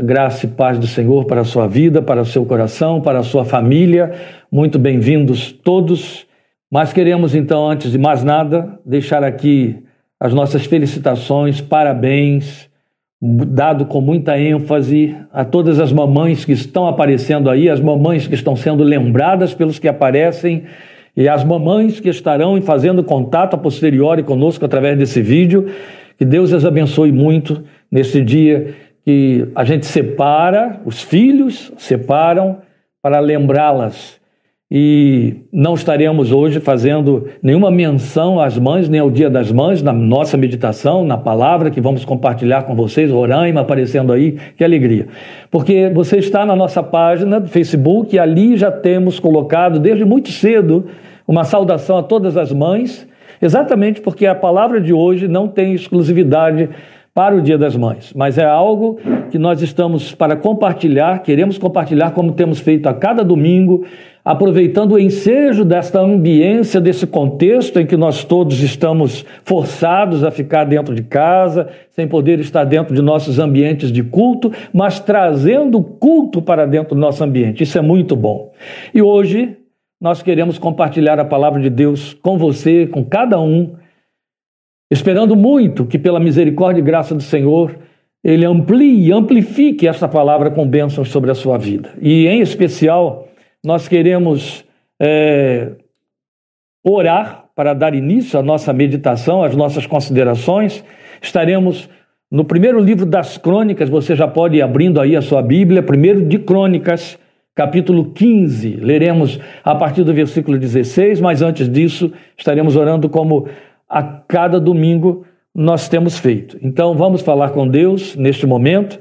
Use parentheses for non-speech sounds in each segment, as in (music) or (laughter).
graça e paz do Senhor para a sua vida, para o seu coração, para a sua família. Muito bem-vindos todos. Mas queremos então, antes de mais nada, deixar aqui as nossas felicitações, parabéns, dado com muita ênfase a todas as mamães que estão aparecendo aí, as mamães que estão sendo lembradas pelos que aparecem e as mamães que estarão fazendo contato a posteriori conosco através desse vídeo. Que Deus as abençoe muito nesse dia que a gente separa, os filhos separam para lembrá-las. E não estaremos hoje fazendo nenhuma menção às mães, nem ao Dia das Mães, na nossa meditação, na palavra que vamos compartilhar com vocês, Roraima aparecendo aí, que alegria. Porque você está na nossa página do Facebook e ali já temos colocado desde muito cedo uma saudação a todas as mães, exatamente porque a palavra de hoje não tem exclusividade para o Dia das Mães, mas é algo que nós estamos para compartilhar, queremos compartilhar como temos feito a cada domingo, aproveitando o ensejo desta ambiência, desse contexto em que nós todos estamos forçados a ficar dentro de casa, sem poder estar dentro de nossos ambientes de culto, mas trazendo culto para dentro do nosso ambiente. Isso é muito bom. E hoje nós queremos compartilhar a palavra de Deus com você, com cada um esperando muito que, pela misericórdia e graça do Senhor, Ele amplie, amplifique esta palavra com bênçãos sobre a sua vida. E, em especial, nós queremos é, orar para dar início à nossa meditação, às nossas considerações. Estaremos no primeiro livro das Crônicas, você já pode ir abrindo aí a sua Bíblia, primeiro de Crônicas, capítulo 15. Leremos a partir do versículo 16, mas antes disso, estaremos orando como a cada domingo nós temos feito. Então vamos falar com Deus neste momento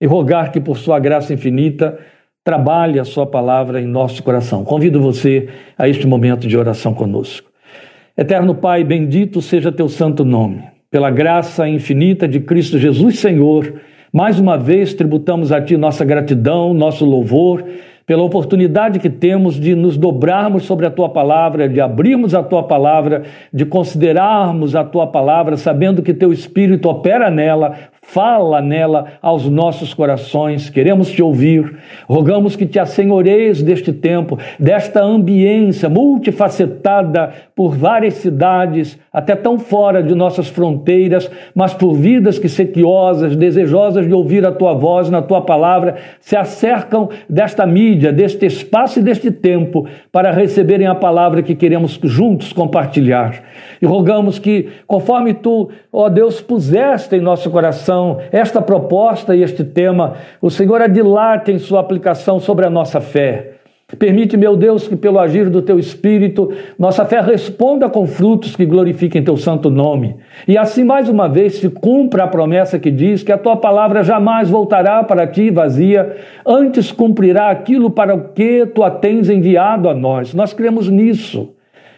e rogar que, por Sua graça infinita, trabalhe a Sua palavra em nosso coração. Convido você a este momento de oração conosco. Eterno Pai, bendito seja Teu santo nome. Pela graça infinita de Cristo Jesus, Senhor, mais uma vez tributamos a Ti nossa gratidão, nosso louvor pela oportunidade que temos de nos dobrarmos sobre a tua palavra, de abrirmos a tua palavra, de considerarmos a tua palavra, sabendo que teu espírito opera nela, Fala nela aos nossos corações, queremos te ouvir. Rogamos que te assenhoreis deste tempo, desta ambiência multifacetada por várias cidades, até tão fora de nossas fronteiras, mas por vidas que sequiosas, desejosas de ouvir a tua voz na tua palavra, se acercam desta mídia, deste espaço e deste tempo para receberem a palavra que queremos juntos compartilhar. E rogamos que, conforme tu, ó Deus, puseste em nosso coração esta proposta e este tema, o Senhor adilate em sua aplicação sobre a nossa fé. Permite, meu Deus, que pelo agir do teu Espírito, nossa fé responda com frutos que glorifiquem teu santo nome. E assim, mais uma vez, se cumpra a promessa que diz que a tua palavra jamais voltará para ti vazia, antes cumprirá aquilo para o que tu a tens enviado a nós. Nós cremos nisso.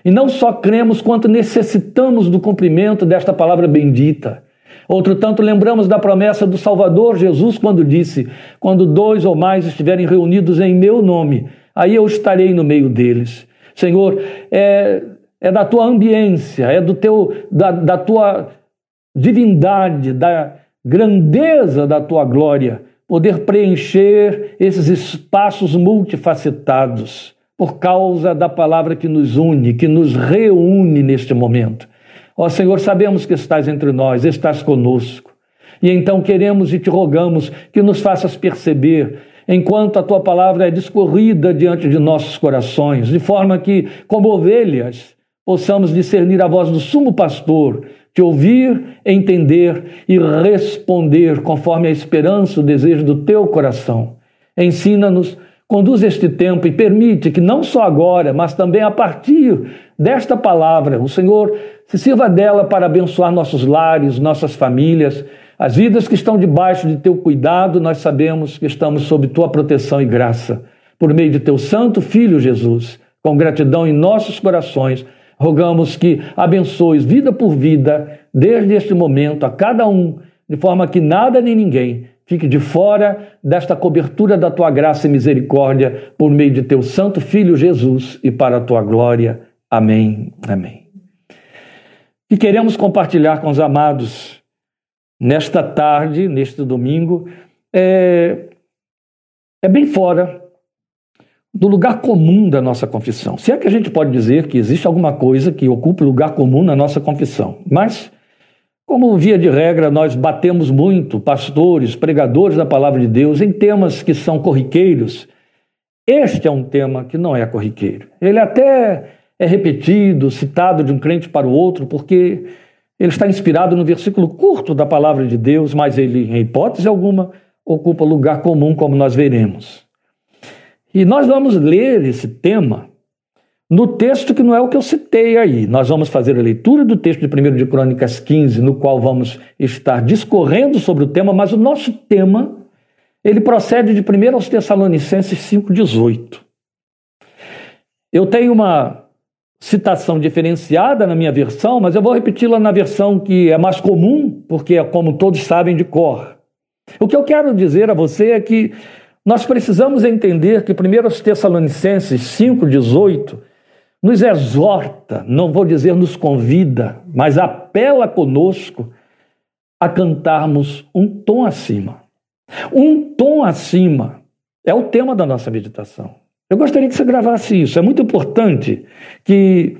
E não só cremos, quanto necessitamos do cumprimento desta palavra bendita. Outro tanto, lembramos da promessa do Salvador Jesus, quando disse: Quando dois ou mais estiverem reunidos em meu nome, aí eu estarei no meio deles. Senhor, é, é da tua ambiência, é do teu, da, da tua divindade, da grandeza da tua glória, poder preencher esses espaços multifacetados por causa da palavra que nos une, que nos reúne neste momento. Ó Senhor, sabemos que estás entre nós, estás conosco. E então queremos e te rogamos que nos faças perceber, enquanto a tua palavra é discorrida diante de nossos corações, de forma que, como ovelhas, possamos discernir a voz do sumo pastor, te ouvir, entender e responder conforme a esperança, o desejo do teu coração. Ensina-nos Conduz este tempo e permite que não só agora, mas também a partir desta palavra, o Senhor se sirva dela para abençoar nossos lares, nossas famílias, as vidas que estão debaixo de teu cuidado, nós sabemos que estamos sob tua proteção e graça. Por meio de teu santo filho Jesus, com gratidão em nossos corações, rogamos que abençoes vida por vida, desde este momento, a cada um, de forma que nada nem ninguém fique de fora desta cobertura da tua graça e misericórdia por meio de teu santo filho Jesus e para a tua glória. Amém. Amém. E queremos compartilhar com os amados nesta tarde, neste domingo, é, é bem fora do lugar comum da nossa confissão. Se é que a gente pode dizer que existe alguma coisa que ocupe lugar comum na nossa confissão. Mas, como via de regra, nós batemos muito, pastores, pregadores da palavra de Deus, em temas que são corriqueiros. Este é um tema que não é corriqueiro. Ele até é repetido, citado de um crente para o outro, porque ele está inspirado no versículo curto da palavra de Deus, mas ele, em hipótese alguma, ocupa lugar comum, como nós veremos. E nós vamos ler esse tema no texto que não é o que eu citei aí. Nós vamos fazer a leitura do texto de 1 de Crônicas 15, no qual vamos estar discorrendo sobre o tema, mas o nosso tema, ele procede de 1 aos Tessalonicenses 5,18. Eu tenho uma citação diferenciada na minha versão, mas eu vou repeti-la na versão que é mais comum, porque é como todos sabem de cor. O que eu quero dizer a você é que nós precisamos entender que 1 Tessalonicenses 5,18 nos exorta, não vou dizer nos convida, mas apela conosco a cantarmos um tom acima. Um tom acima é o tema da nossa meditação. Eu gostaria que você gravasse isso. É muito importante que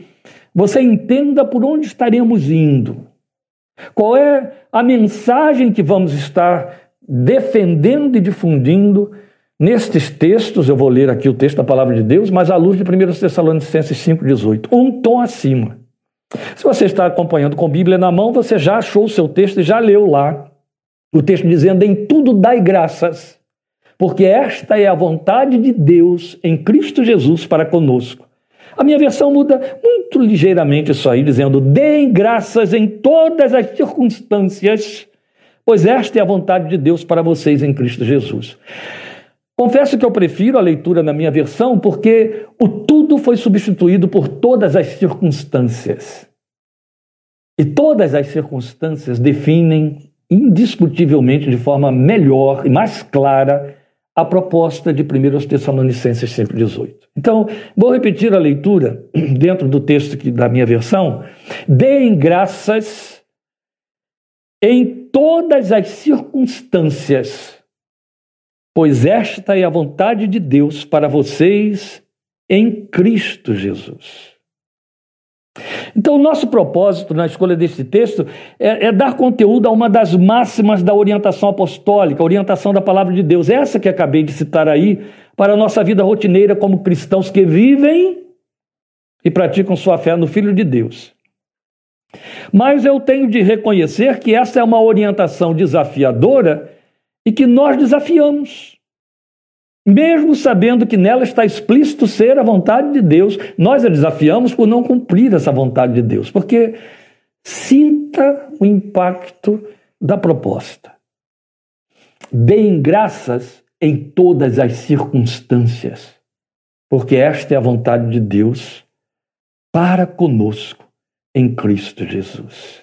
você entenda por onde estaremos indo. Qual é a mensagem que vamos estar defendendo e difundindo Nestes textos, eu vou ler aqui o texto da palavra de Deus, mas à luz de 1 Tessalonicenses 5,18, um tom acima. Se você está acompanhando com Bíblia na mão, você já achou o seu texto e já leu lá o texto dizendo: Em tudo dai graças, porque esta é a vontade de Deus em Cristo Jesus para conosco. A minha versão muda muito ligeiramente isso aí, dizendo: Deem graças em todas as circunstâncias, pois esta é a vontade de Deus para vocês em Cristo Jesus. Confesso que eu prefiro a leitura na minha versão porque o tudo foi substituído por todas as circunstâncias. E todas as circunstâncias definem indiscutivelmente de forma melhor e mais clara a proposta de 1 Tessalonicenses 5,18. Então, vou repetir a leitura (clears throat) dentro do texto da minha versão. Deem graças em todas as circunstâncias pois esta é a vontade de Deus para vocês em Cristo Jesus. Então, nosso propósito na escolha deste texto é, é, dar conteúdo a uma das máximas da orientação apostólica, a orientação da palavra de Deus, essa que acabei de citar aí, para a nossa vida rotineira como cristãos que vivem e praticam sua fé no Filho de Deus. Mas eu tenho de reconhecer que essa é uma orientação desafiadora e que nós desafiamos. Mesmo sabendo que nela está explícito ser a vontade de Deus, nós a desafiamos por não cumprir essa vontade de Deus, porque sinta o impacto da proposta. Deem graças em todas as circunstâncias, porque esta é a vontade de Deus para conosco em Cristo Jesus.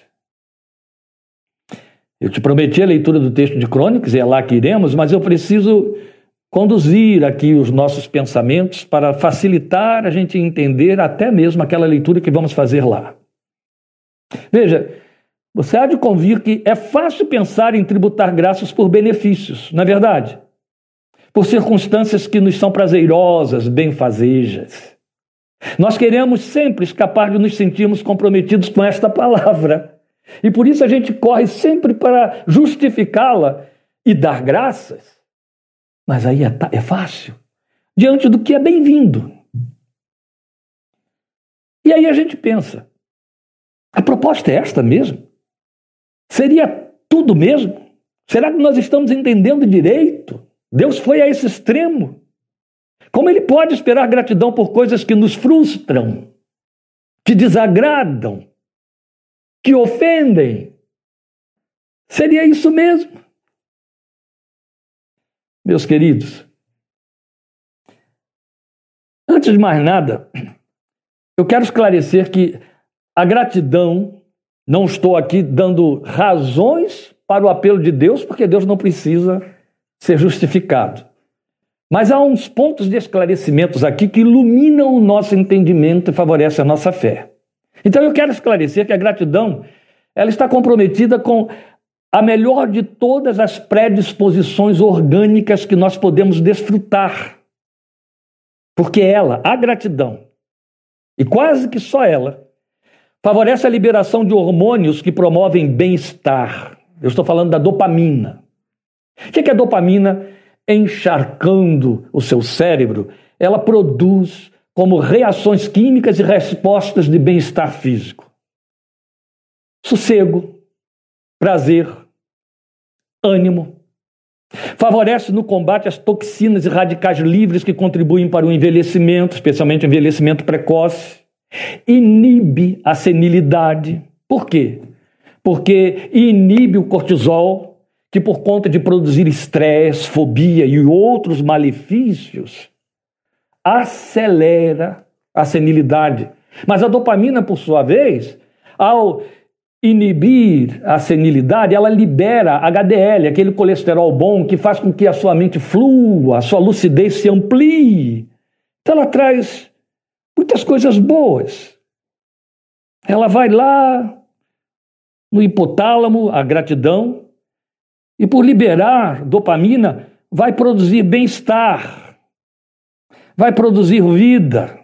Eu te prometi a leitura do texto de Crônicas, e é lá que iremos, mas eu preciso conduzir aqui os nossos pensamentos para facilitar a gente entender até mesmo aquela leitura que vamos fazer lá. Veja, você há de convir que é fácil pensar em tributar graças por benefícios, não é verdade? Por circunstâncias que nos são prazerosas, benfazejas. Nós queremos sempre escapar de nos sentirmos comprometidos com esta palavra. E por isso a gente corre sempre para justificá-la e dar graças. Mas aí é, é fácil, diante do que é bem-vindo. E aí a gente pensa: a proposta é esta mesmo? Seria tudo mesmo? Será que nós estamos entendendo direito? Deus foi a esse extremo? Como ele pode esperar gratidão por coisas que nos frustram, que desagradam, que ofendem. Seria isso mesmo. Meus queridos, antes de mais nada, eu quero esclarecer que a gratidão, não estou aqui dando razões para o apelo de Deus, porque Deus não precisa ser justificado. Mas há uns pontos de esclarecimentos aqui que iluminam o nosso entendimento e favorecem a nossa fé. Então eu quero esclarecer que a gratidão ela está comprometida com a melhor de todas as predisposições orgânicas que nós podemos desfrutar. Porque ela, a gratidão, e quase que só ela, favorece a liberação de hormônios que promovem bem-estar. Eu estou falando da dopamina. O que é a dopamina? Encharcando o seu cérebro, ela produz como reações químicas e respostas de bem-estar físico. Sossego, prazer, ânimo. Favorece no combate as toxinas e radicais livres que contribuem para o envelhecimento, especialmente o envelhecimento precoce. Inibe a senilidade. Por quê? Porque inibe o cortisol, que por conta de produzir estresse, fobia e outros malefícios, acelera a senilidade. Mas a dopamina, por sua vez, ao inibir a senilidade, ela libera HDL, aquele colesterol bom que faz com que a sua mente flua, a sua lucidez se amplie. Então ela traz muitas coisas boas. Ela vai lá no hipotálamo, a gratidão, e por liberar dopamina, vai produzir bem-estar, vai produzir vida,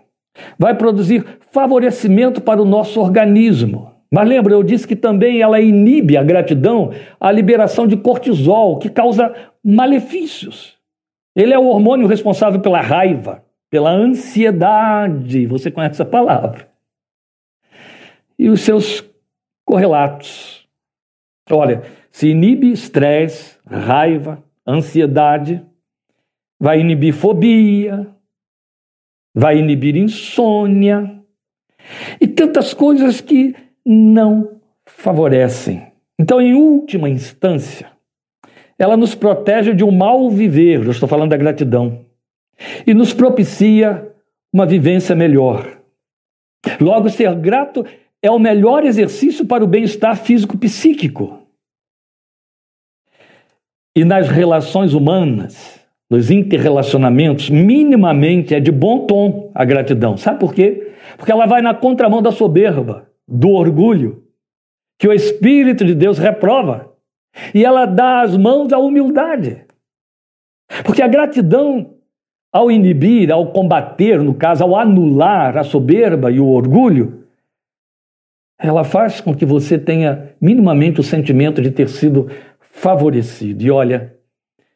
vai produzir favorecimento para o nosso organismo. Mas lembra, eu disse que também ela inibe a gratidão, a liberação de cortisol, que causa malefícios. Ele é o hormônio responsável pela raiva, pela ansiedade. Você conhece essa palavra. E os seus correlatos. Olha, se inibe estresse, raiva, ansiedade, vai inibir fobia, vai inibir insônia e tantas coisas que não favorecem. Então, em última instância, ela nos protege de um mal viver, eu estou falando da gratidão, e nos propicia uma vivência melhor. Logo, ser grato é o melhor exercício para o bem-estar físico-psíquico. E nas relações humanas, nos interrelacionamentos, minimamente é de bom tom a gratidão. Sabe por quê? Porque ela vai na contramão da soberba do orgulho, que o Espírito de Deus reprova, e ela dá as mãos à humildade. Porque a gratidão, ao inibir, ao combater, no caso, ao anular a soberba e o orgulho, ela faz com que você tenha minimamente o sentimento de ter sido favorecido. E olha,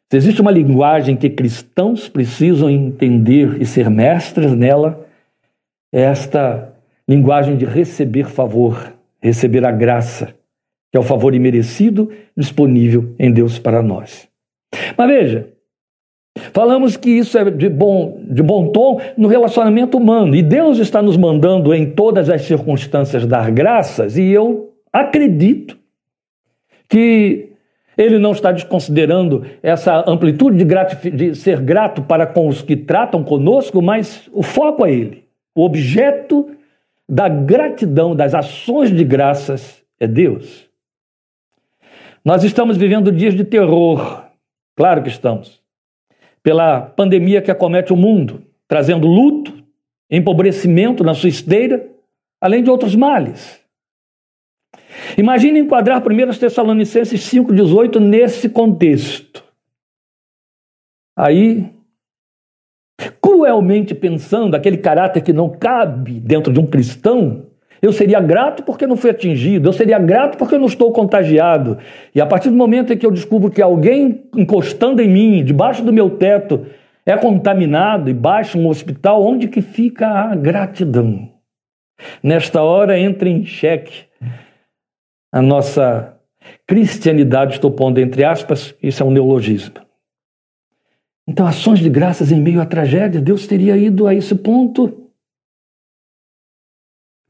se existe uma linguagem que cristãos precisam entender e ser mestres nela, é esta linguagem de receber favor, receber a graça, que é o favor imerecido disponível em Deus para nós. Mas veja, falamos que isso é de bom, de bom tom no relacionamento humano, e Deus está nos mandando em todas as circunstâncias dar graças, e eu acredito que ele não está desconsiderando essa amplitude de, de, ser grato para com os que tratam conosco, mas o foco é ele. O objeto da gratidão, das ações de graças é Deus. Nós estamos vivendo dias de terror, claro que estamos, pela pandemia que acomete o mundo, trazendo luto, empobrecimento na sua esteira, além de outros males. Imagine enquadrar 1 Tessalonicenses 5,18 nesse contexto. Aí cruelmente pensando, aquele caráter que não cabe dentro de um cristão, eu seria grato porque não fui atingido, eu seria grato porque eu não estou contagiado. E a partir do momento em que eu descubro que alguém encostando em mim, debaixo do meu teto, é contaminado e baixa um hospital, onde que fica a gratidão? Nesta hora entra em xeque a nossa cristianidade, estou pondo entre aspas, isso é um neologismo. Então, ações de graças em meio à tragédia, Deus teria ido a esse ponto.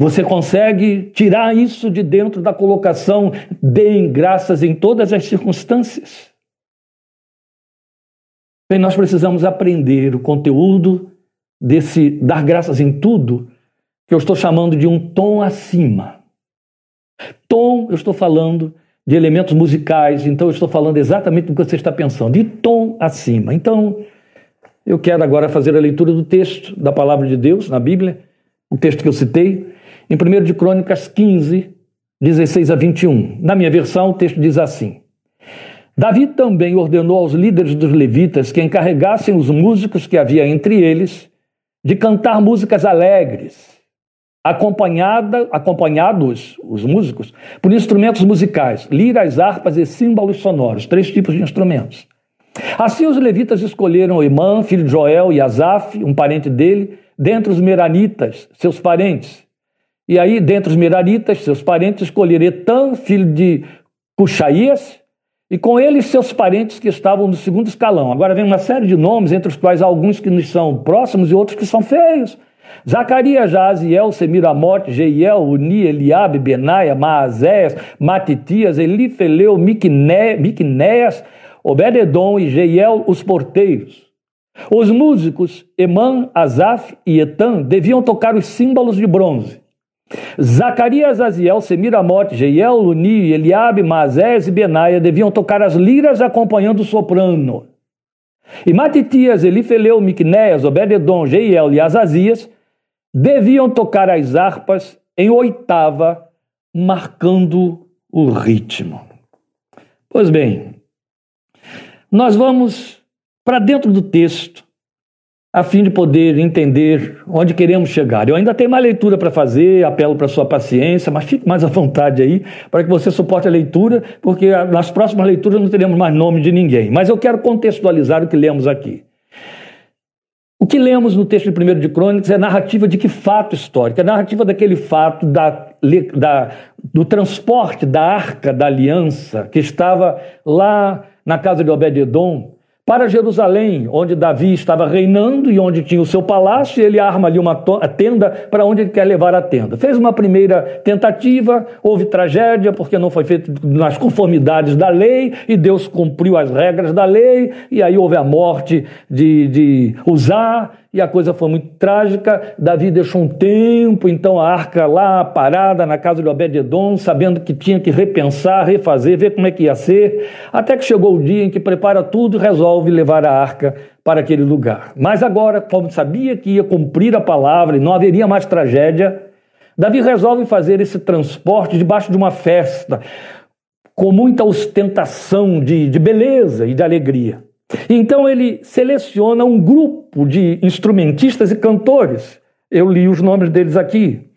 Você consegue tirar isso de dentro da colocação deem graças em todas as circunstâncias? Bem, nós precisamos aprender o conteúdo desse dar graças em tudo, que eu estou chamando de um tom acima. Tom, eu estou falando de elementos musicais, então eu estou falando exatamente do que você está pensando, de tom acima. Então, eu quero agora fazer a leitura do texto da palavra de Deus na Bíblia, o texto que eu citei, em 1 de Crônicas 15, 16 a 21. Na minha versão, o texto diz assim: Davi também ordenou aos líderes dos levitas que encarregassem os músicos que havia entre eles de cantar músicas alegres, acompanhada, acompanhados, os músicos, por instrumentos musicais, liras, harpas e símbolos sonoros, três tipos de instrumentos. Assim os levitas escolheram Imã, filho de Joel, e Asaf, um parente dele, dentre os meranitas, seus parentes. E aí, dentre os meranitas, seus parentes, escolheram Etan, filho de Cuxaías, e com ele seus parentes que estavam no segundo escalão. Agora vem uma série de nomes, entre os quais alguns que nos são próximos e outros que são feios. Zacarias, Jaziel, Semiramote, Jeiel, Uni, Eliabe, Benaia, Maazéias, Matitias, Elifeleu, Miquinéias, Obededon e Jeiel, os porteiros. Os músicos Emã, Asaf e Etan deviam tocar os símbolos de bronze. Zacarias, Aziel, Semiramote, Jeiel, Luni, Eliabe, Mazés e Benaia deviam tocar as liras acompanhando o soprano. E Matitias, Elifeleu, Miqunéias, Obededon, Jeiel e Azazias deviam tocar as harpas em oitava, marcando o ritmo. Pois bem, nós vamos para dentro do texto a fim de poder entender onde queremos chegar. Eu ainda tenho mais leitura para fazer, apelo para sua paciência, mas fique mais à vontade aí para que você suporte a leitura, porque nas próximas leituras não teremos mais nome de ninguém. Mas eu quero contextualizar o que lemos aqui. O que lemos no texto de 1 de Crônicas é narrativa de que fato histórico? É narrativa daquele fato da, da, do transporte da arca da aliança que estava lá na casa de Obed-Edom, para Jerusalém, onde Davi estava reinando e onde tinha o seu palácio, e ele arma ali uma tenda para onde ele quer levar a tenda. Fez uma primeira tentativa, houve tragédia, porque não foi feito nas conformidades da lei, e Deus cumpriu as regras da lei, e aí houve a morte de, de e a coisa foi muito trágica. Davi deixou um tempo, então, a arca lá parada na casa de Obed-Edom, sabendo que tinha que repensar, refazer, ver como é que ia ser, até que chegou o dia em que prepara tudo e resolve levar a arca para aquele lugar. Mas agora, como sabia que ia cumprir a palavra e não haveria mais tragédia, Davi resolve fazer esse transporte debaixo de uma festa, com muita ostentação de, de beleza e de alegria. Então ele seleciona um grupo de instrumentistas e cantores. Eu li os nomes deles aqui.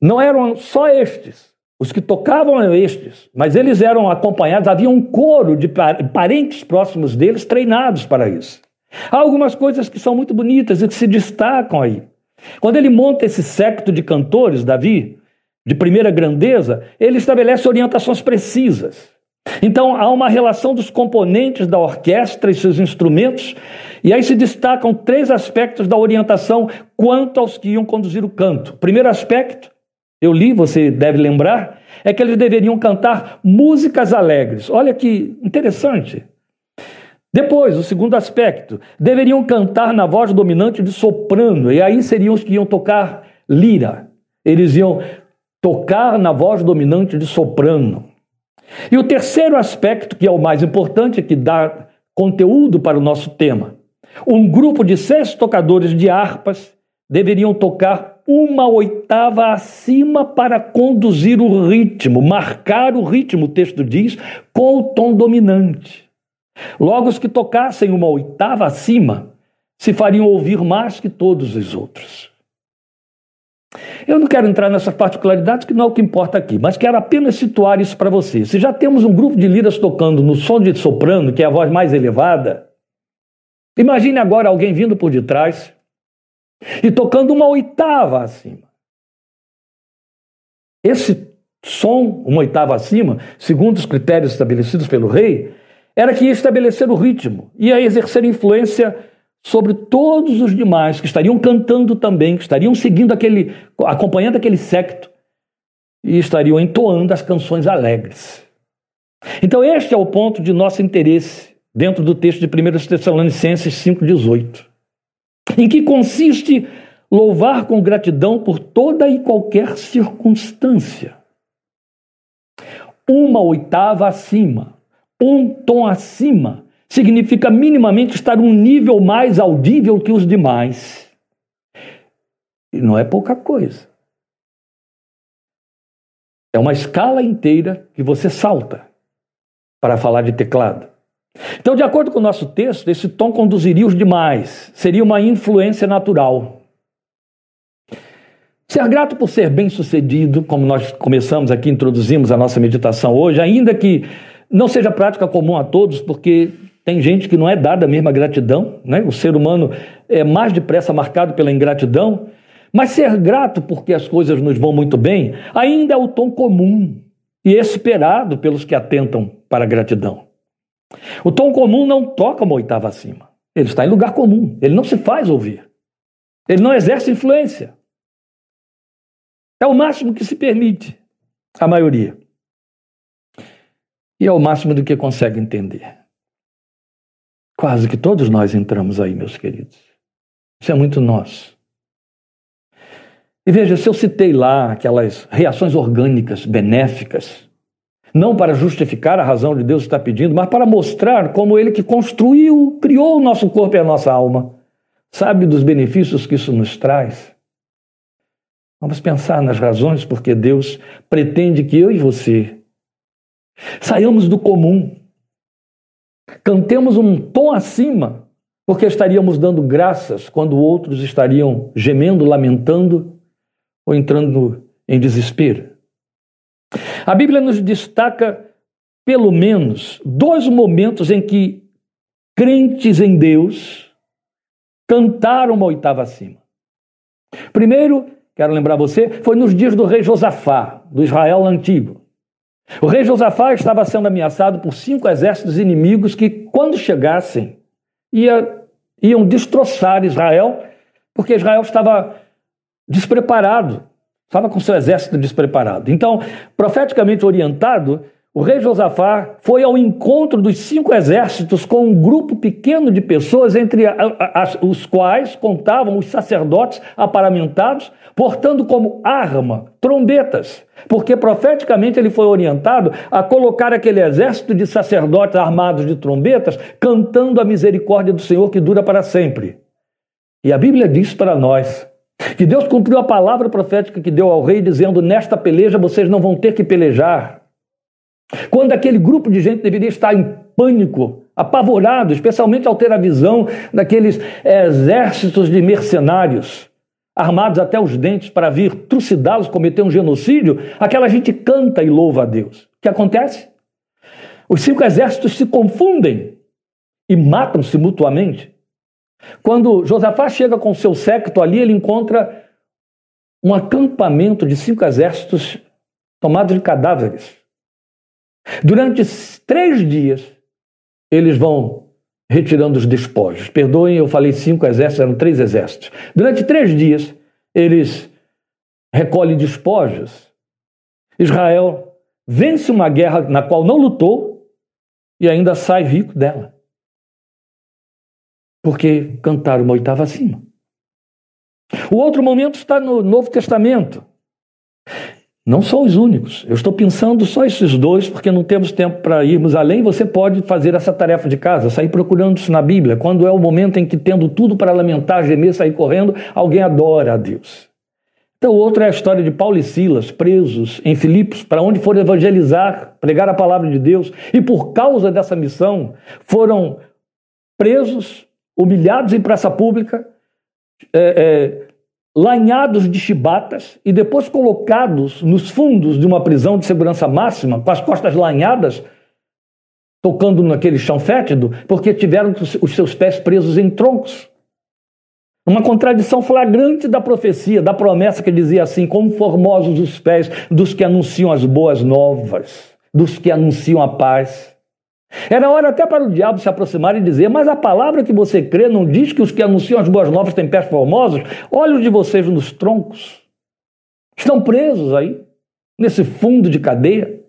Não eram só estes, os que tocavam eram estes, mas eles eram acompanhados, havia um coro de parentes próximos deles treinados para isso. Há algumas coisas que são muito bonitas e que se destacam aí. Quando ele monta esse secto de cantores, Davi, de primeira grandeza, ele estabelece orientações precisas. Então há uma relação dos componentes da orquestra e seus instrumentos, e aí se destacam três aspectos da orientação quanto aos que iam conduzir o canto. Primeiro aspecto, eu li, você deve lembrar, é que eles deveriam cantar músicas alegres. Olha que interessante. Depois, o segundo aspecto, deveriam cantar na voz dominante de soprano, e aí seriam os que iam tocar lira. Eles iam tocar na voz dominante de soprano. E o terceiro aspecto, que é o mais importante, que dá conteúdo para o nosso tema. Um grupo de seis tocadores de harpas deveriam tocar uma oitava acima para conduzir o ritmo, marcar o ritmo, o texto diz, com o tom dominante. Logo, os que tocassem uma oitava acima se fariam ouvir mais que todos os outros. Eu não quero entrar nessas particularidades, que não é o que importa aqui, mas quero apenas situar isso para você. Se já temos um grupo de liras tocando no som de soprano, que é a voz mais elevada, imagine agora alguém vindo por detrás e tocando uma oitava acima. Esse som, uma oitava acima, segundo os critérios estabelecidos pelo rei, era que ia estabelecer o ritmo, ia exercer influência sobre todos os demais que estariam cantando também, que estariam seguindo aquele, acompanhando aquele secto e estariam entoando as canções alegres. Então, este é o ponto de nosso interesse dentro do texto de 1 Tessalonicenses 5,18. Em que consiste louvar com gratidão por toda e qualquer circunstância. Uma oitava acima, um tom acima significa minimamente estar um nível mais audível que os demais. E não é pouca coisa. É uma escala inteira que você salta. para falar de teclado. Então, de acordo com o nosso texto, esse tom conduziria os demais, seria uma influência natural. Ser grato por ser bem-sucedido, como nós começamos aqui, introduzimos a nossa meditação hoje, ainda que não seja prática comum a todos, porque tem gente que não é dada a mesma gratidão, né? o ser humano é mais depressa marcado pela ingratidão, mas ser grato porque as coisas nos vão muito bem ainda é o tom comum e esperado pelos que atentam para a gratidão. O tom comum não toca uma oitava acima, ele está em lugar comum, ele não se faz ouvir, ele não exerce influência. É o máximo que se permite a maioria. E é o máximo do que consegue entender. Quase que todos nós entramos aí, meus queridos. Isso é muito nós. E veja, se eu citei lá aquelas reações orgânicas benéficas, não para justificar a razão de Deus estar pedindo, mas para mostrar como Ele que construiu, criou o nosso corpo e a nossa alma, sabe dos benefícios que isso nos traz. Vamos pensar nas razões porque Deus pretende que eu e você saiamos do comum, cantemos um tom acima, porque estaríamos dando graças quando outros estariam gemendo, lamentando ou entrando em desespero. A Bíblia nos destaca pelo menos dois momentos em que crentes em Deus cantaram uma oitava acima. Primeiro, quero lembrar você, foi nos dias do rei Josafá, do Israel antigo. O rei Josafá estava sendo ameaçado por cinco exércitos inimigos que, quando chegassem, ia, iam destroçar Israel, porque Israel estava despreparado, estava com seu exército despreparado. Então, profeticamente orientado, o rei Josafá foi ao encontro dos cinco exércitos com um grupo pequeno de pessoas, entre as, os quais contavam os sacerdotes aparamentados, portando como arma trombetas, porque profeticamente ele foi orientado a colocar aquele exército de sacerdotes armados de trombetas, cantando a misericórdia do Senhor que dura para sempre. E a Bíblia diz para nós que Deus cumpriu a palavra profética que deu ao rei, dizendo: Nesta peleja vocês não vão ter que pelejar quando aquele grupo de gente deveria estar em pânico, apavorado, especialmente ao ter a visão daqueles exércitos de mercenários armados até os dentes para vir trucidá-los, cometer um genocídio, aquela gente canta e louva a Deus. O que acontece? Os cinco exércitos se confundem e matam-se mutuamente. Quando Josafá chega com seu séquito ali, ele encontra um acampamento de cinco exércitos tomados de cadáveres. Durante três dias, eles vão retirando os despojos. Perdoem, eu falei cinco exércitos, eram três exércitos. Durante três dias, eles recolhem despojos. Israel vence uma guerra na qual não lutou e ainda sai rico dela. Porque cantaram uma oitava acima. O outro momento está no Novo Testamento. Não são os únicos. Eu estou pensando só esses dois, porque não temos tempo para irmos além. Você pode fazer essa tarefa de casa, sair procurando isso na Bíblia. Quando é o momento em que, tendo tudo para lamentar, gemer, sair correndo, alguém adora a Deus. Então, o outro é a história de Paulo e Silas, presos em Filipos, para onde foram evangelizar, pregar a palavra de Deus. E por causa dessa missão, foram presos, humilhados em praça pública, é, é, lanhados de chibatas e depois colocados nos fundos de uma prisão de segurança máxima, com as costas lanhadas, tocando naquele chão fétido, porque tiveram os seus pés presos em troncos. Uma contradição flagrante da profecia, da promessa que dizia assim: como formosos os pés dos que anunciam as boas novas, dos que anunciam a paz. Era hora até para o diabo se aproximar e dizer: Mas a palavra que você crê não diz que os que anunciam as boas novas têm pés formosos? Olhos de vocês nos troncos. Estão presos aí, nesse fundo de cadeia.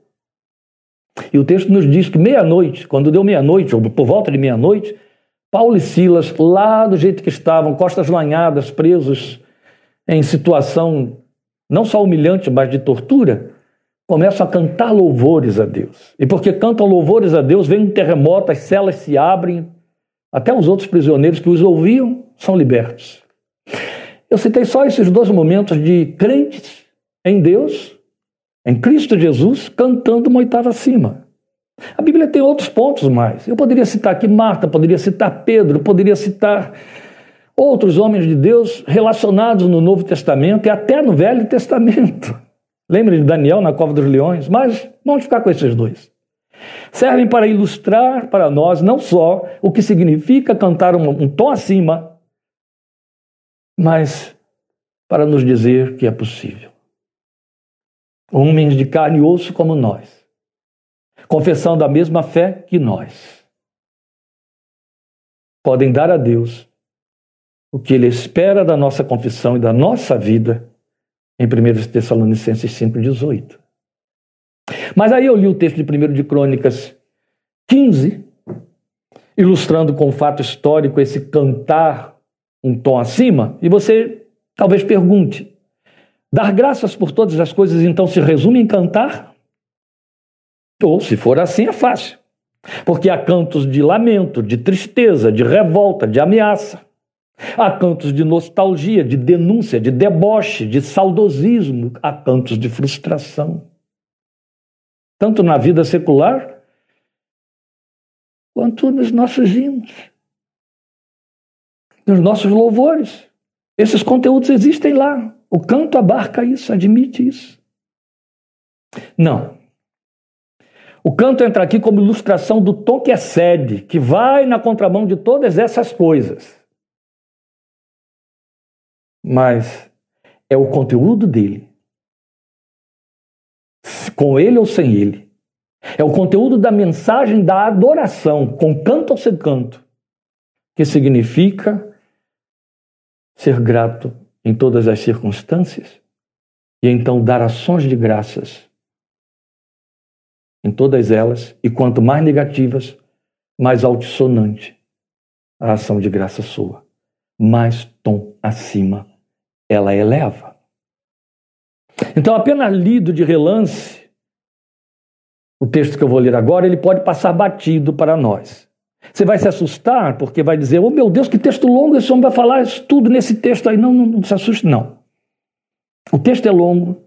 E o texto nos diz que meia-noite, quando deu meia-noite, ou por volta de meia-noite, Paulo e Silas, lá do jeito que estavam, costas lanhadas, presos em situação não só humilhante, mas de tortura, começam a cantar louvores a Deus. E porque cantam louvores a Deus, vem um terremoto, as celas se abrem, até os outros prisioneiros que os ouviam são libertos. Eu citei só esses dois momentos de crentes em Deus, em Cristo Jesus, cantando uma oitava acima. A Bíblia tem outros pontos mais. Eu poderia citar aqui Marta, poderia citar Pedro, poderia citar outros homens de Deus relacionados no Novo Testamento e até no Velho Testamento. Lembra de Daniel na cova dos leões? Mas vamos ficar com esses dois. Servem para ilustrar para nós não só o que significa cantar um, um tom acima, mas para nos dizer que é possível. Homens de carne e osso como nós, confessando a mesma fé que nós, podem dar a Deus o que Ele espera da nossa confissão e da nossa vida em 1 Tessalonicenses 5,18. Mas aí eu li o texto de 1 de Crônicas 15, ilustrando com fato histórico esse cantar um tom acima, e você talvez pergunte: dar graças por todas as coisas então se resume em cantar? Ou, se for assim, é fácil. Porque há cantos de lamento, de tristeza, de revolta, de ameaça. Há cantos de nostalgia, de denúncia, de deboche, de saudosismo, há cantos de frustração. Tanto na vida secular, quanto nos nossos hinos, nos nossos louvores. Esses conteúdos existem lá. O canto abarca isso, admite isso. Não. O canto entra aqui como ilustração do tom que excede, que vai na contramão de todas essas coisas mas é o conteúdo dele. Com ele ou sem ele. É o conteúdo da mensagem da adoração, com canto ou sem canto, que significa ser grato em todas as circunstâncias e então dar ações de graças em todas elas, e quanto mais negativas, mais altissonante a ação de graça sua, mais tom acima ela eleva. Então, apenas lido de relance, o texto que eu vou ler agora, ele pode passar batido para nós. Você vai se assustar porque vai dizer: Oh meu Deus, que texto longo, esse homem vai falar isso tudo nesse texto aí. Não, não, não se assuste, não. O texto é longo,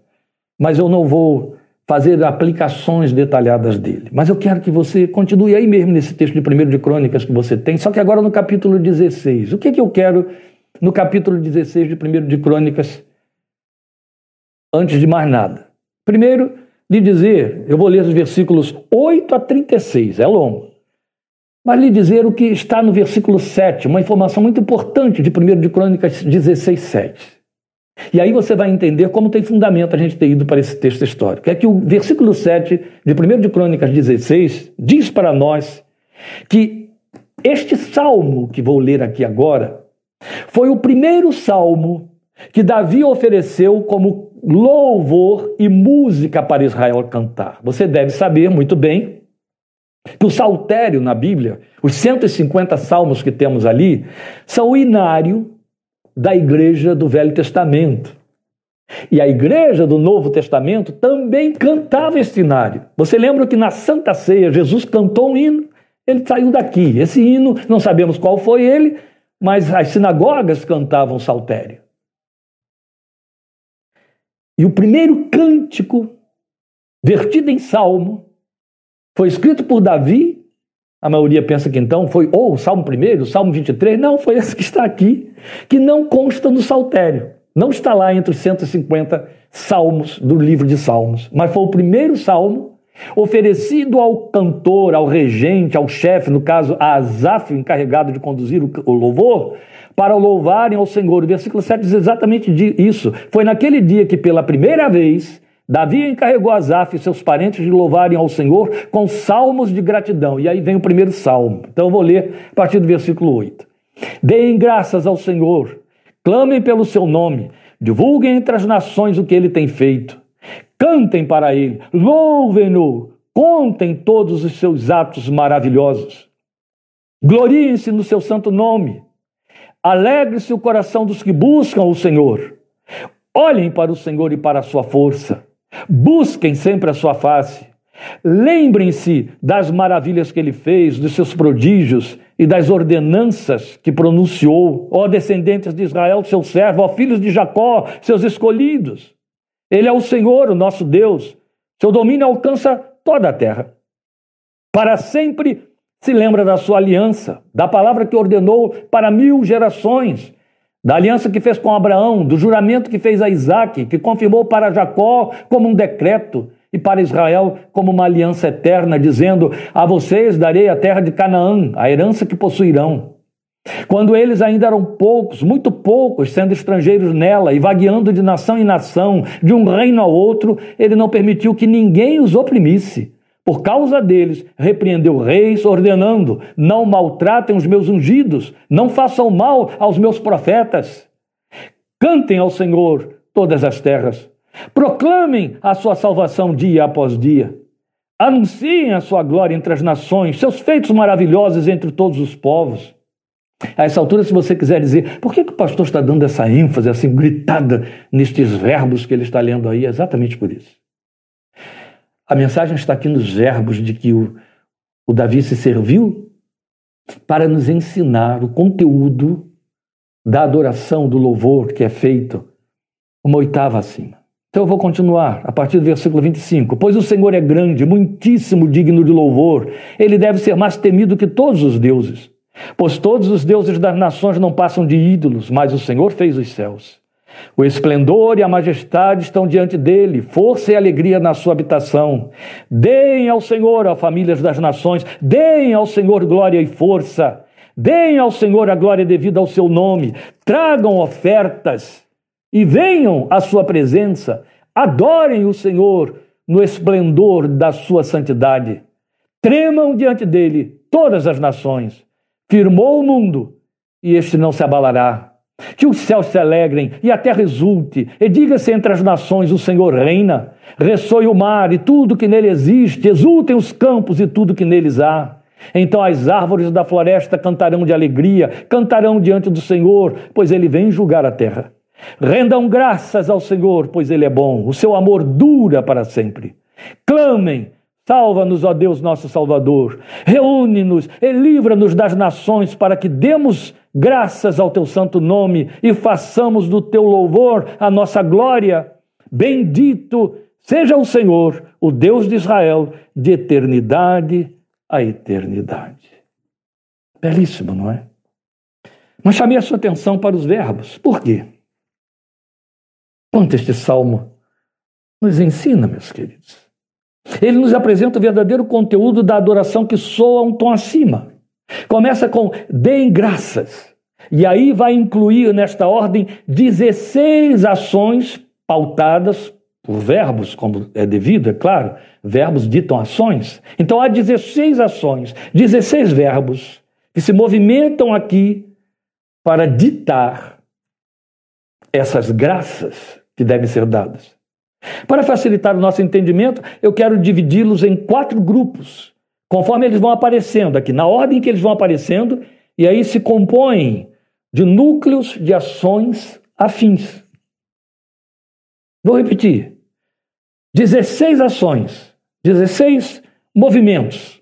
mas eu não vou fazer aplicações detalhadas dele. Mas eu quero que você continue aí mesmo nesse texto de 1 de Crônicas que você tem, só que agora no capítulo 16. O que, que eu quero no capítulo 16 de 1 de Crônicas, antes de mais nada. Primeiro, lhe dizer, eu vou ler os versículos 8 a 36, é longo. Mas lhe dizer o que está no versículo 7, uma informação muito importante de 1 de Crônicas 16, 7. E aí você vai entender como tem fundamento a gente ter ido para esse texto histórico. É que o versículo 7 de 1 de Crônicas 16 diz para nós que este salmo que vou ler aqui agora foi o primeiro salmo que Davi ofereceu como louvor e música para Israel cantar. Você deve saber muito bem que o saltério na Bíblia, os 150 salmos que temos ali, são o inário da igreja do Velho Testamento. E a igreja do Novo Testamento também cantava esse inário. Você lembra que na Santa Ceia Jesus cantou um hino? Ele saiu daqui. Esse hino, não sabemos qual foi ele, mas as sinagogas cantavam saltério. E o primeiro cântico, vertido em salmo, foi escrito por Davi. A maioria pensa que então foi ou o Salmo 1, o Salmo 23. Não, foi esse que está aqui, que não consta no saltério. Não está lá entre os 150 salmos do livro de Salmos, mas foi o primeiro salmo oferecido ao cantor, ao regente, ao chefe, no caso a Asaf, encarregado de conduzir o louvor, para louvarem ao Senhor. O versículo 7 diz exatamente isso. Foi naquele dia que, pela primeira vez, Davi encarregou Asaf e seus parentes de louvarem ao Senhor com salmos de gratidão. E aí vem o primeiro salmo. Então eu vou ler a partir do versículo 8. Deem graças ao Senhor, clamem pelo seu nome, divulguem entre as nações o que ele tem feito. Cantem para ele, louvem-no, contem todos os seus atos maravilhosos. Gloriem-se no seu santo nome. Alegre-se o coração dos que buscam o Senhor. Olhem para o Senhor e para a sua força. Busquem sempre a sua face. Lembrem-se das maravilhas que ele fez, dos seus prodígios e das ordenanças que pronunciou, ó descendentes de Israel, seu servo, ó filhos de Jacó, seus escolhidos. Ele é o Senhor, o nosso Deus. Seu domínio alcança toda a terra. Para sempre se lembra da sua aliança, da palavra que ordenou para mil gerações, da aliança que fez com Abraão, do juramento que fez a Isaac, que confirmou para Jacó como um decreto e para Israel como uma aliança eterna, dizendo: A vocês darei a terra de Canaã, a herança que possuirão. Quando eles ainda eram poucos, muito poucos, sendo estrangeiros nela e vagueando de nação em nação, de um reino ao outro, ele não permitiu que ninguém os oprimisse. Por causa deles, repreendeu reis, ordenando: Não maltratem os meus ungidos, não façam mal aos meus profetas. Cantem ao Senhor todas as terras. Proclamem a sua salvação dia após dia. Anunciem a sua glória entre as nações, seus feitos maravilhosos entre todos os povos. A essa altura, se você quiser dizer, por que, que o pastor está dando essa ênfase assim gritada nestes verbos que ele está lendo aí? É exatamente por isso. A mensagem está aqui nos verbos de que o, o Davi se serviu para nos ensinar o conteúdo da adoração, do louvor que é feito uma oitava acima. Então eu vou continuar a partir do versículo 25. Pois o Senhor é grande, muitíssimo digno de louvor, ele deve ser mais temido que todos os deuses. Pois todos os deuses das nações não passam de ídolos, mas o Senhor fez os céus. O esplendor e a majestade estão diante dele, força e alegria na sua habitação. Deem ao Senhor, ó famílias das nações, deem ao Senhor glória e força. Deem ao Senhor a glória devida ao seu nome. Tragam ofertas e venham à sua presença. Adorem o Senhor no esplendor da sua santidade. Tremam diante dele todas as nações firmou o mundo, e este não se abalará. Que os céus se alegrem e a terra exulte, e diga-se entre as nações: o Senhor reina. Ressoe o mar e tudo que nele existe, exultem os campos e tudo que neles há. Então as árvores da floresta cantarão de alegria, cantarão diante do Senhor, pois ele vem julgar a terra. Rendam graças ao Senhor, pois ele é bom, o seu amor dura para sempre. Clamem Salva-nos, ó Deus nosso Salvador. Reúne-nos e livra-nos das nações para que demos graças ao teu santo nome e façamos do teu louvor a nossa glória. Bendito seja o Senhor, o Deus de Israel, de eternidade a eternidade. Belíssimo, não é? Mas chamei a sua atenção para os verbos. Por quê? Quanto este salmo nos ensina, meus queridos. Ele nos apresenta o verdadeiro conteúdo da adoração que soa um tom acima. Começa com deem graças. E aí vai incluir nesta ordem 16 ações pautadas por verbos, como é devido, é claro. Verbos ditam ações. Então há 16 ações, 16 verbos que se movimentam aqui para ditar essas graças que devem ser dadas. Para facilitar o nosso entendimento, eu quero dividi-los em quatro grupos, conforme eles vão aparecendo aqui, na ordem que eles vão aparecendo, e aí se compõem de núcleos de ações afins. Vou repetir: 16 ações, 16 movimentos.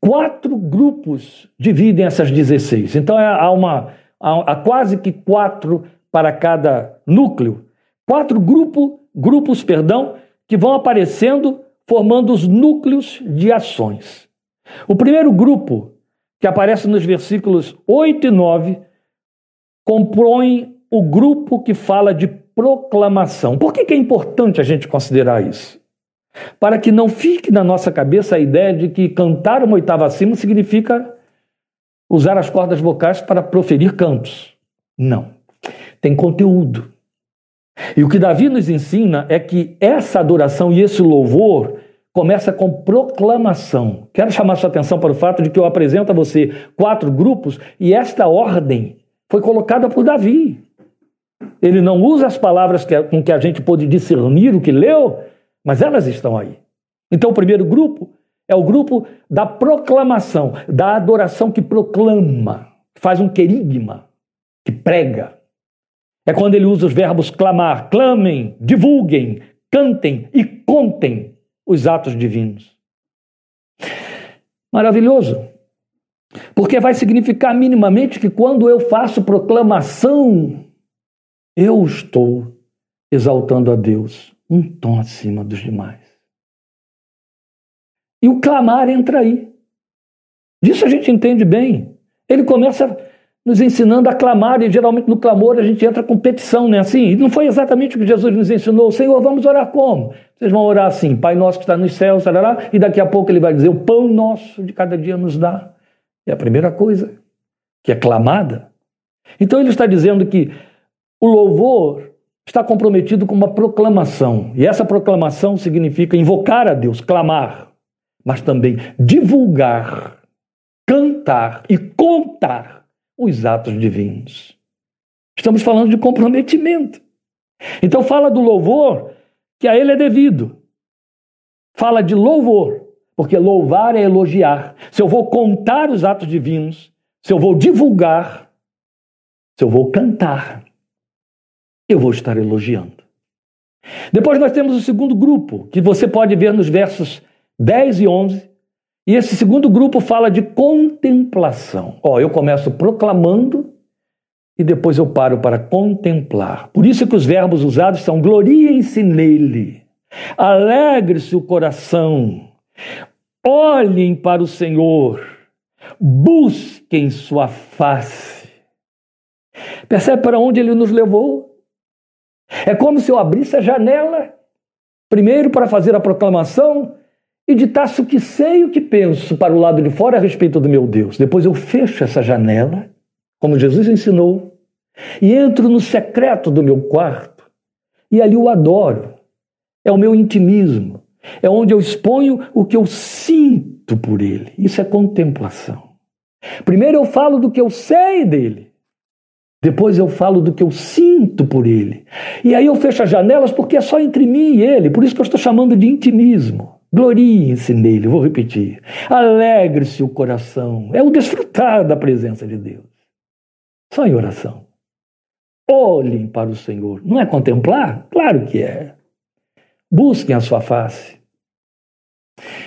Quatro grupos dividem essas 16. Então há, uma, há, há quase que quatro para cada núcleo. Quatro grupos grupos, perdão, que vão aparecendo formando os núcleos de ações. O primeiro grupo, que aparece nos versículos 8 e 9, compõe o grupo que fala de proclamação. Por que, é importante a gente considerar isso? Para que não fique na nossa cabeça a ideia de que cantar uma oitava acima significa usar as cordas vocais para proferir cantos. Não. Tem conteúdo. E o que Davi nos ensina é que essa adoração e esse louvor começa com proclamação. Quero chamar sua atenção para o fato de que eu apresento a você quatro grupos e esta ordem foi colocada por Davi. Ele não usa as palavras que, com que a gente pôde discernir o que leu, mas elas estão aí. Então, o primeiro grupo é o grupo da proclamação, da adoração que proclama, que faz um querigma, que prega. É quando ele usa os verbos clamar, clamem, divulguem, cantem e contem os atos divinos. Maravilhoso. Porque vai significar minimamente que quando eu faço proclamação, eu estou exaltando a Deus um tom acima dos demais. E o clamar entra aí. Disso a gente entende bem. Ele começa nos ensinando a clamar, e geralmente no clamor a gente entra com petição, né? Assim, não foi exatamente o que Jesus nos ensinou. Senhor, vamos orar como? Vocês vão orar assim, Pai nosso que está nos céus, tarará, e daqui a pouco ele vai dizer, o pão nosso de cada dia nos dá. É a primeira coisa que é clamada. Então ele está dizendo que o louvor está comprometido com uma proclamação, e essa proclamação significa invocar a Deus, clamar, mas também divulgar, cantar e contar os atos divinos. Estamos falando de comprometimento. Então fala do louvor que a ele é devido. Fala de louvor, porque louvar é elogiar. Se eu vou contar os atos divinos, se eu vou divulgar, se eu vou cantar, eu vou estar elogiando. Depois nós temos o segundo grupo, que você pode ver nos versos 10 e 11, e esse segundo grupo fala de contemplação. Ó, eu começo proclamando e depois eu paro para contemplar. Por isso que os verbos usados são gloriem-se nele, alegre-se o coração, olhem para o Senhor, busquem sua face. Percebe para onde ele nos levou? É como se eu abrisse a janela, primeiro para fazer a proclamação, e ditasse o que sei e o que penso para o lado de fora a respeito do meu Deus. Depois eu fecho essa janela, como Jesus ensinou, e entro no secreto do meu quarto e ali o adoro. É o meu intimismo. É onde eu exponho o que eu sinto por ele. Isso é contemplação. Primeiro eu falo do que eu sei dele. Depois eu falo do que eu sinto por ele. E aí eu fecho as janelas porque é só entre mim e ele. Por isso que eu estou chamando de intimismo. Glorie-se nele, vou repetir. Alegre-se o coração. É o desfrutar da presença de Deus. Só em oração. Olhem para o Senhor. Não é contemplar? Claro que é. Busquem a sua face.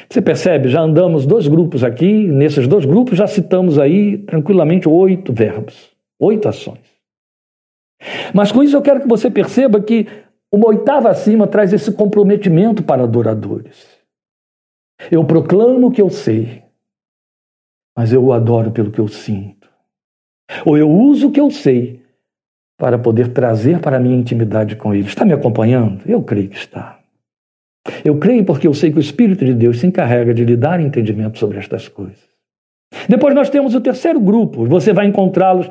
Você percebe? Já andamos dois grupos aqui. Nesses dois grupos já citamos aí tranquilamente oito verbos, oito ações. Mas com isso eu quero que você perceba que uma oitava acima traz esse comprometimento para adoradores. Eu proclamo o que eu sei, mas eu o adoro pelo que eu sinto. Ou eu uso o que eu sei para poder trazer para a minha intimidade com Ele. Está me acompanhando? Eu creio que está. Eu creio porque eu sei que o Espírito de Deus se encarrega de lhe dar entendimento sobre estas coisas. Depois nós temos o terceiro grupo, você vai encontrá-lo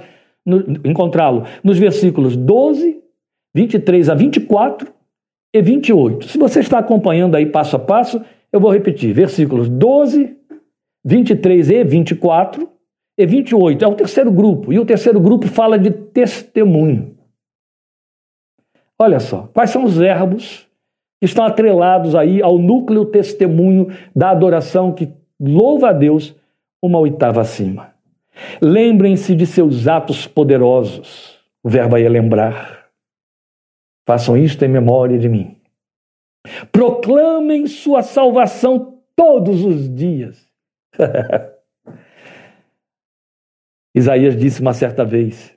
encontrá nos versículos 12, 23 a 24 e 28. Se você está acompanhando aí passo a passo, eu vou repetir, versículos 12, 23 e 24 e 28. É o terceiro grupo, e o terceiro grupo fala de testemunho. Olha só, quais são os verbos que estão atrelados aí ao núcleo testemunho da adoração que louva a Deus uma oitava acima. Lembrem-se de seus atos poderosos. O verbo aí é lembrar. Façam isto em memória de mim. Proclamem sua salvação todos os dias. (laughs) Isaías disse uma certa vez: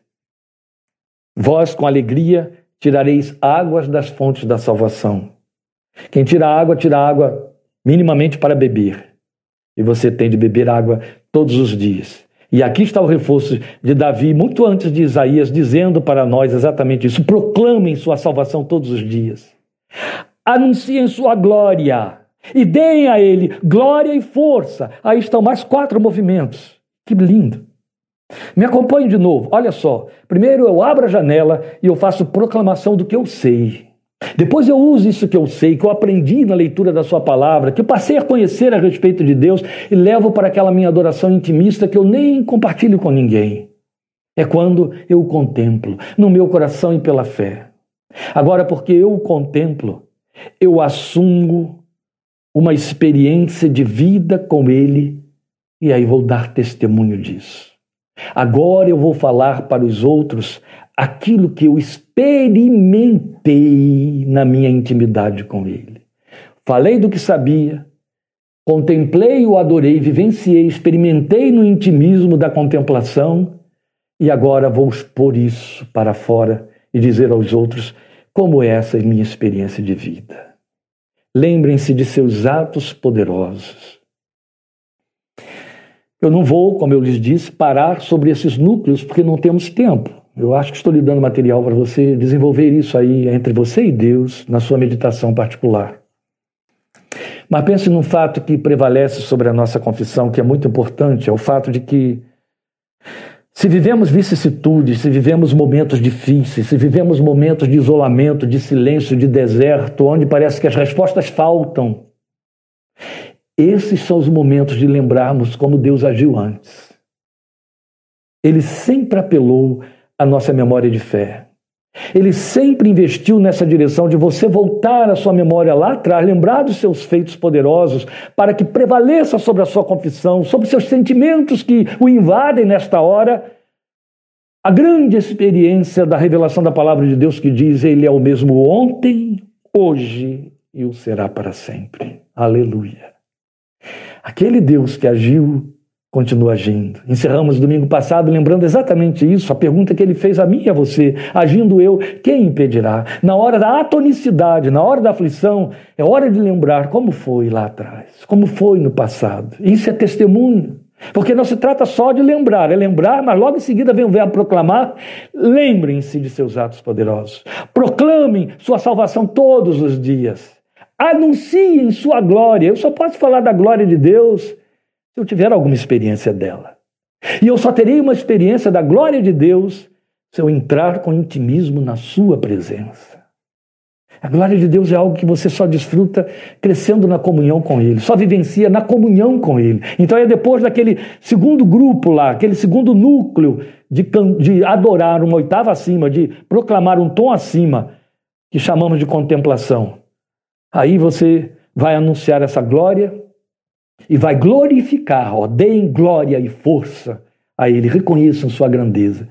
Vós com alegria tirareis águas das fontes da salvação. Quem tira água, tira água minimamente para beber. E você tem de beber água todos os dias. E aqui está o reforço de Davi, muito antes de Isaías, dizendo para nós exatamente isso: proclamem sua salvação todos os dias anunciem sua glória e deem a ele glória e força. Aí estão mais quatro movimentos. Que lindo. Me acompanhe de novo. Olha só. Primeiro eu abro a janela e eu faço proclamação do que eu sei. Depois eu uso isso que eu sei, que eu aprendi na leitura da Sua palavra, que eu passei a conhecer a respeito de Deus e levo para aquela minha adoração intimista que eu nem compartilho com ninguém. É quando eu o contemplo, no meu coração e pela fé. Agora, porque eu o contemplo, eu assumo uma experiência de vida com Ele e aí vou dar testemunho disso. Agora eu vou falar para os outros aquilo que eu experimentei na minha intimidade com Ele. Falei do que sabia, contemplei, o adorei, vivenciei, experimentei no intimismo da contemplação e agora vou expor isso para fora e dizer aos outros como essa é minha experiência de vida. Lembrem-se de seus atos poderosos. Eu não vou, como eu lhes disse, parar sobre esses núcleos porque não temos tempo. Eu acho que estou lhe dando material para você desenvolver isso aí entre você e Deus na sua meditação particular. Mas pense num fato que prevalece sobre a nossa confissão, que é muito importante, é o fato de que se vivemos vicissitudes, se vivemos momentos difíceis, se vivemos momentos de isolamento, de silêncio, de deserto, onde parece que as respostas faltam, esses são os momentos de lembrarmos como Deus agiu antes. Ele sempre apelou à nossa memória de fé. Ele sempre investiu nessa direção de você voltar a sua memória lá atrás, lembrar dos seus feitos poderosos, para que prevaleça sobre a sua confissão, sobre seus sentimentos que o invadem nesta hora, a grande experiência da revelação da palavra de Deus que diz: Ele é o mesmo ontem, hoje e o será para sempre. Aleluia. Aquele Deus que agiu continua agindo. Encerramos domingo passado lembrando exatamente isso, a pergunta que ele fez a mim e a você: agindo eu, quem impedirá? Na hora da atonicidade, na hora da aflição, é hora de lembrar como foi lá atrás, como foi no passado. Isso é testemunho. Porque não se trata só de lembrar, é lembrar, mas logo em seguida vem o verbo proclamar. Lembrem-se de seus atos poderosos. Proclamem sua salvação todos os dias. Anunciem sua glória. Eu só posso falar da glória de Deus se eu tiver alguma experiência dela. E eu só terei uma experiência da glória de Deus se eu entrar com intimismo na sua presença. A glória de Deus é algo que você só desfruta crescendo na comunhão com Ele, só vivencia na comunhão com Ele. Então é depois daquele segundo grupo lá, aquele segundo núcleo de, de adorar uma oitava acima, de proclamar um tom acima, que chamamos de contemplação. Aí você vai anunciar essa glória e vai glorificar, ó, deem glória e força a Ele, reconheçam sua grandeza.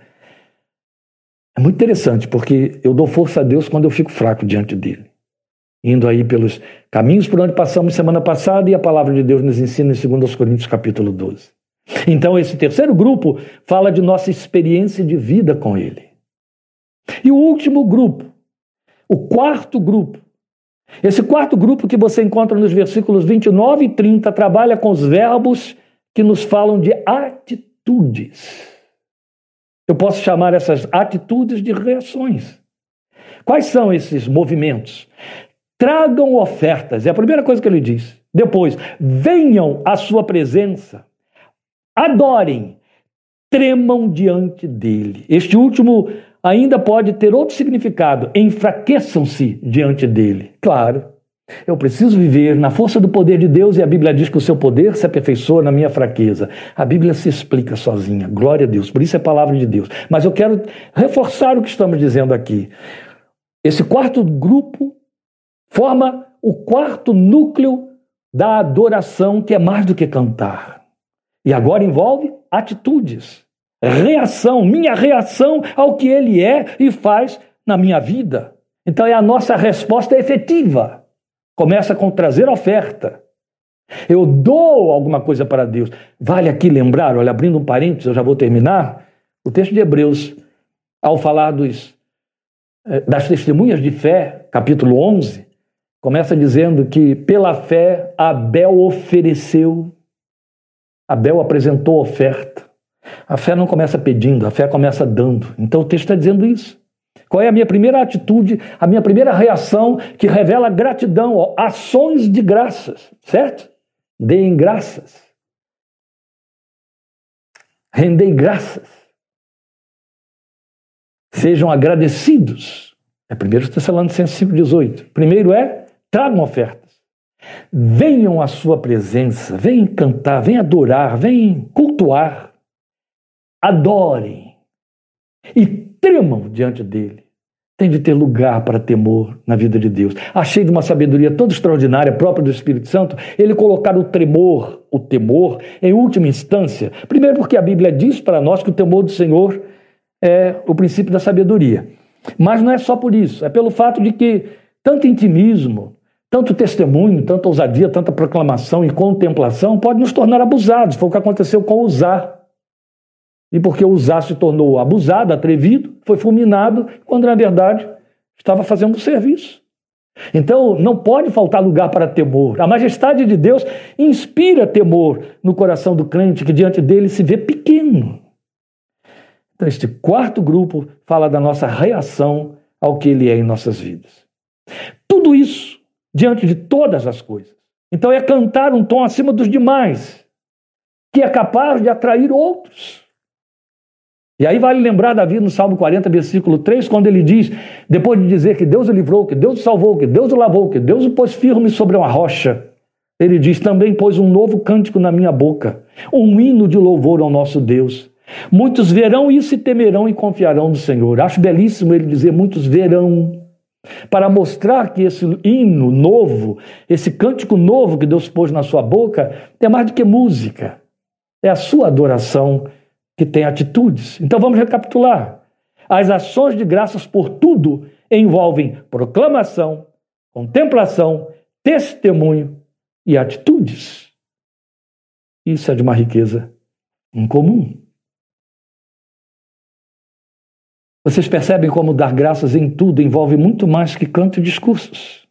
É muito interessante, porque eu dou força a Deus quando eu fico fraco diante dele. Indo aí pelos caminhos por onde passamos semana passada e a palavra de Deus nos ensina em 2 Coríntios capítulo 12. Então, esse terceiro grupo fala de nossa experiência de vida com Ele. E o último grupo, o quarto grupo, esse quarto grupo que você encontra nos versículos 29 e 30 trabalha com os verbos que nos falam de atitudes. Eu posso chamar essas atitudes de reações. Quais são esses movimentos? Tragam ofertas, é a primeira coisa que ele diz. Depois, venham à sua presença, adorem, tremam diante dele. Este último ainda pode ter outro significado. Enfraqueçam-se diante dele. Claro, eu preciso viver na força do poder de Deus e a Bíblia diz que o seu poder se aperfeiçoa na minha fraqueza. A Bíblia se explica sozinha. Glória a Deus. Por isso é palavra de Deus. Mas eu quero reforçar o que estamos dizendo aqui. Esse quarto grupo forma o quarto núcleo da adoração, que é mais do que cantar. E agora envolve atitudes reação, minha reação ao que ele é e faz na minha vida. Então é a nossa resposta efetiva. Começa com trazer oferta. Eu dou alguma coisa para Deus. Vale aqui lembrar, olha, abrindo um parênteses, eu já vou terminar. O texto de Hebreus, ao falar dos, eh, das testemunhas de fé, capítulo 11, começa dizendo que pela fé Abel ofereceu, Abel apresentou oferta. A fé não começa pedindo, a fé começa dando. Então o texto está dizendo isso. Qual é a minha primeira atitude, a minha primeira reação que revela gratidão, ó, ações de graças, certo? Deem graças. Rendei graças. Sejam agradecidos. É 1 Tessalonicenses 5,18. Primeiro é, tragam ofertas. Venham à sua presença, venham cantar, venham adorar, venham cultuar adorem e tremam diante dele. Tem de ter lugar para temor na vida de Deus. Achei de uma sabedoria toda extraordinária, própria do Espírito Santo, ele colocar o tremor, o temor, em última instância. Primeiro, porque a Bíblia diz para nós que o temor do Senhor é o princípio da sabedoria. Mas não é só por isso, é pelo fato de que tanto intimismo, tanto testemunho, tanta ousadia, tanta proclamação e contemplação pode nos tornar abusados. Foi o que aconteceu com Usar. E porque Uzá se tornou abusado, atrevido, foi fulminado, quando na verdade estava fazendo um serviço. Então, não pode faltar lugar para temor. A majestade de Deus inspira temor no coração do crente que diante dele se vê pequeno. Então, este quarto grupo fala da nossa reação ao que ele é em nossas vidas. Tudo isso diante de todas as coisas. Então, é cantar um tom acima dos demais, que é capaz de atrair outros. E aí vale lembrar Davi no Salmo 40, versículo 3, quando ele diz, depois de dizer que Deus o livrou, que Deus o salvou, que Deus o lavou, que Deus o pôs firme sobre uma rocha, ele diz: também pôs um novo cântico na minha boca, um hino de louvor ao nosso Deus. Muitos verão isso e temerão e confiarão no Senhor. Acho belíssimo ele dizer: muitos verão, para mostrar que esse hino novo, esse cântico novo que Deus pôs na sua boca, é mais do que música, é a sua adoração que tem atitudes. Então vamos recapitular. As ações de graças por tudo envolvem proclamação, contemplação, testemunho e atitudes. Isso é de uma riqueza incomum. Vocês percebem como dar graças em tudo envolve muito mais que canto e discursos.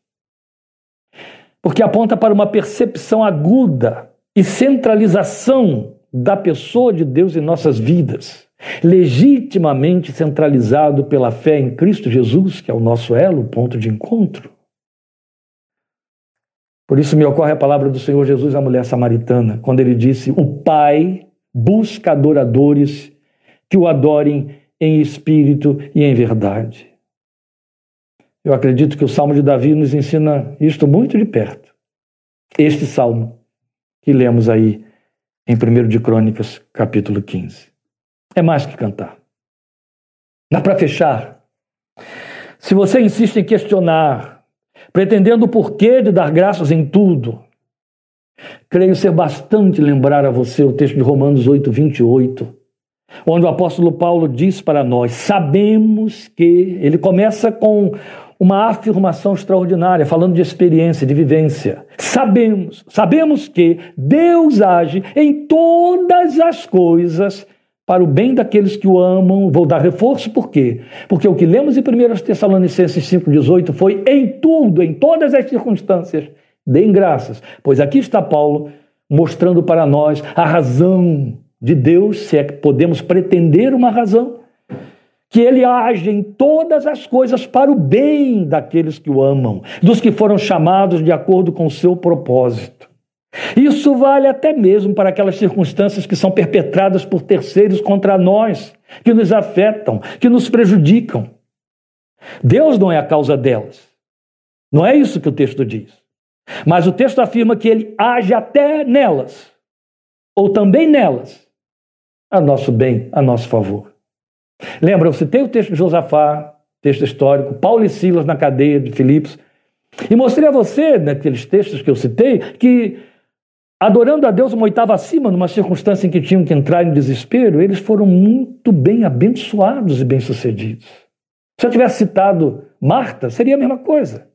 Porque aponta para uma percepção aguda e centralização da pessoa de Deus em nossas vidas, legitimamente centralizado pela fé em Cristo Jesus, que é o nosso elo, ponto de encontro. Por isso me ocorre a palavra do Senhor Jesus à mulher samaritana, quando ele disse: O Pai busca adoradores que o adorem em espírito e em verdade. Eu acredito que o Salmo de Davi nos ensina isto muito de perto. Este salmo que lemos aí em 1 de Crônicas, capítulo 15. É mais que cantar. Dá para fechar. Se você insiste em questionar, pretendendo o porquê de dar graças em tudo, creio ser bastante lembrar a você o texto de Romanos 8, 28, onde o apóstolo Paulo diz para nós: sabemos que. Ele começa com uma afirmação extraordinária, falando de experiência, de vivência. Sabemos, sabemos que Deus age em todas as coisas para o bem daqueles que o amam. Vou dar reforço, por quê? Porque o que lemos em 1 Tessalonicenses 5,18 foi em tudo, em todas as circunstâncias, deem graças. Pois aqui está Paulo mostrando para nós a razão de Deus, se é que podemos pretender uma razão, que ele age em todas as coisas para o bem daqueles que o amam, dos que foram chamados de acordo com o seu propósito. Isso vale até mesmo para aquelas circunstâncias que são perpetradas por terceiros contra nós, que nos afetam, que nos prejudicam. Deus não é a causa delas. Não é isso que o texto diz. Mas o texto afirma que ele age até nelas, ou também nelas, a nosso bem, a nosso favor. Lembra, eu citei o texto de Josafá, texto histórico, Paulo e Silas na cadeia de Filipos, e mostrei a você, naqueles textos que eu citei, que adorando a Deus uma oitava acima, numa circunstância em que tinham que entrar em desespero, eles foram muito bem abençoados e bem-sucedidos. Se eu tivesse citado Marta, seria a mesma coisa.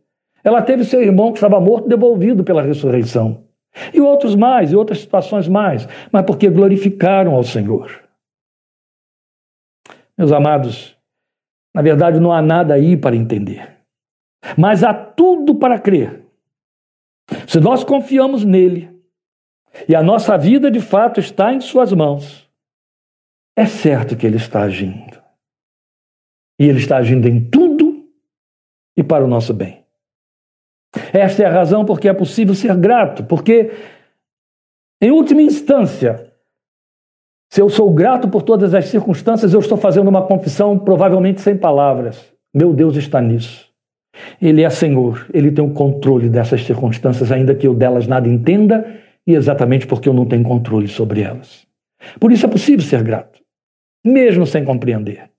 Ela teve seu irmão que estava morto devolvido pela ressurreição. E outros mais, e outras situações mais, mas porque glorificaram ao Senhor. Meus amados, na verdade não há nada aí para entender, mas há tudo para crer. Se nós confiamos nele e a nossa vida de fato está em Suas mãos, é certo que Ele está agindo. E Ele está agindo em tudo e para o nosso bem. Esta é a razão porque é possível ser grato, porque, em última instância, se eu sou grato por todas as circunstâncias, eu estou fazendo uma confissão, provavelmente sem palavras. Meu Deus está nisso. Ele é Senhor, Ele tem o controle dessas circunstâncias, ainda que eu delas nada entenda, e exatamente porque eu não tenho controle sobre elas. Por isso é possível ser grato, mesmo sem compreender.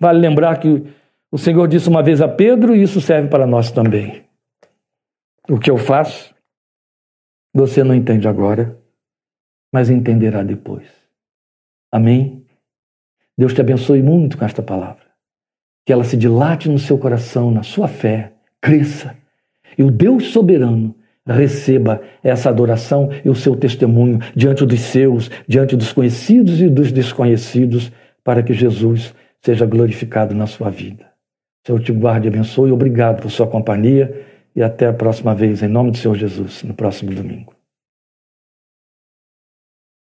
Vale lembrar que o Senhor disse uma vez a Pedro, e isso serve para nós também. O que eu faço, você não entende agora, mas entenderá depois. Amém? Deus te abençoe muito com esta palavra. Que ela se dilate no seu coração, na sua fé, cresça. E o Deus soberano receba essa adoração e o seu testemunho diante dos seus, diante dos conhecidos e dos desconhecidos, para que Jesus seja glorificado na sua vida. Senhor te guarde e abençoe. Obrigado por sua companhia e até a próxima vez, em nome do Senhor Jesus, no próximo domingo.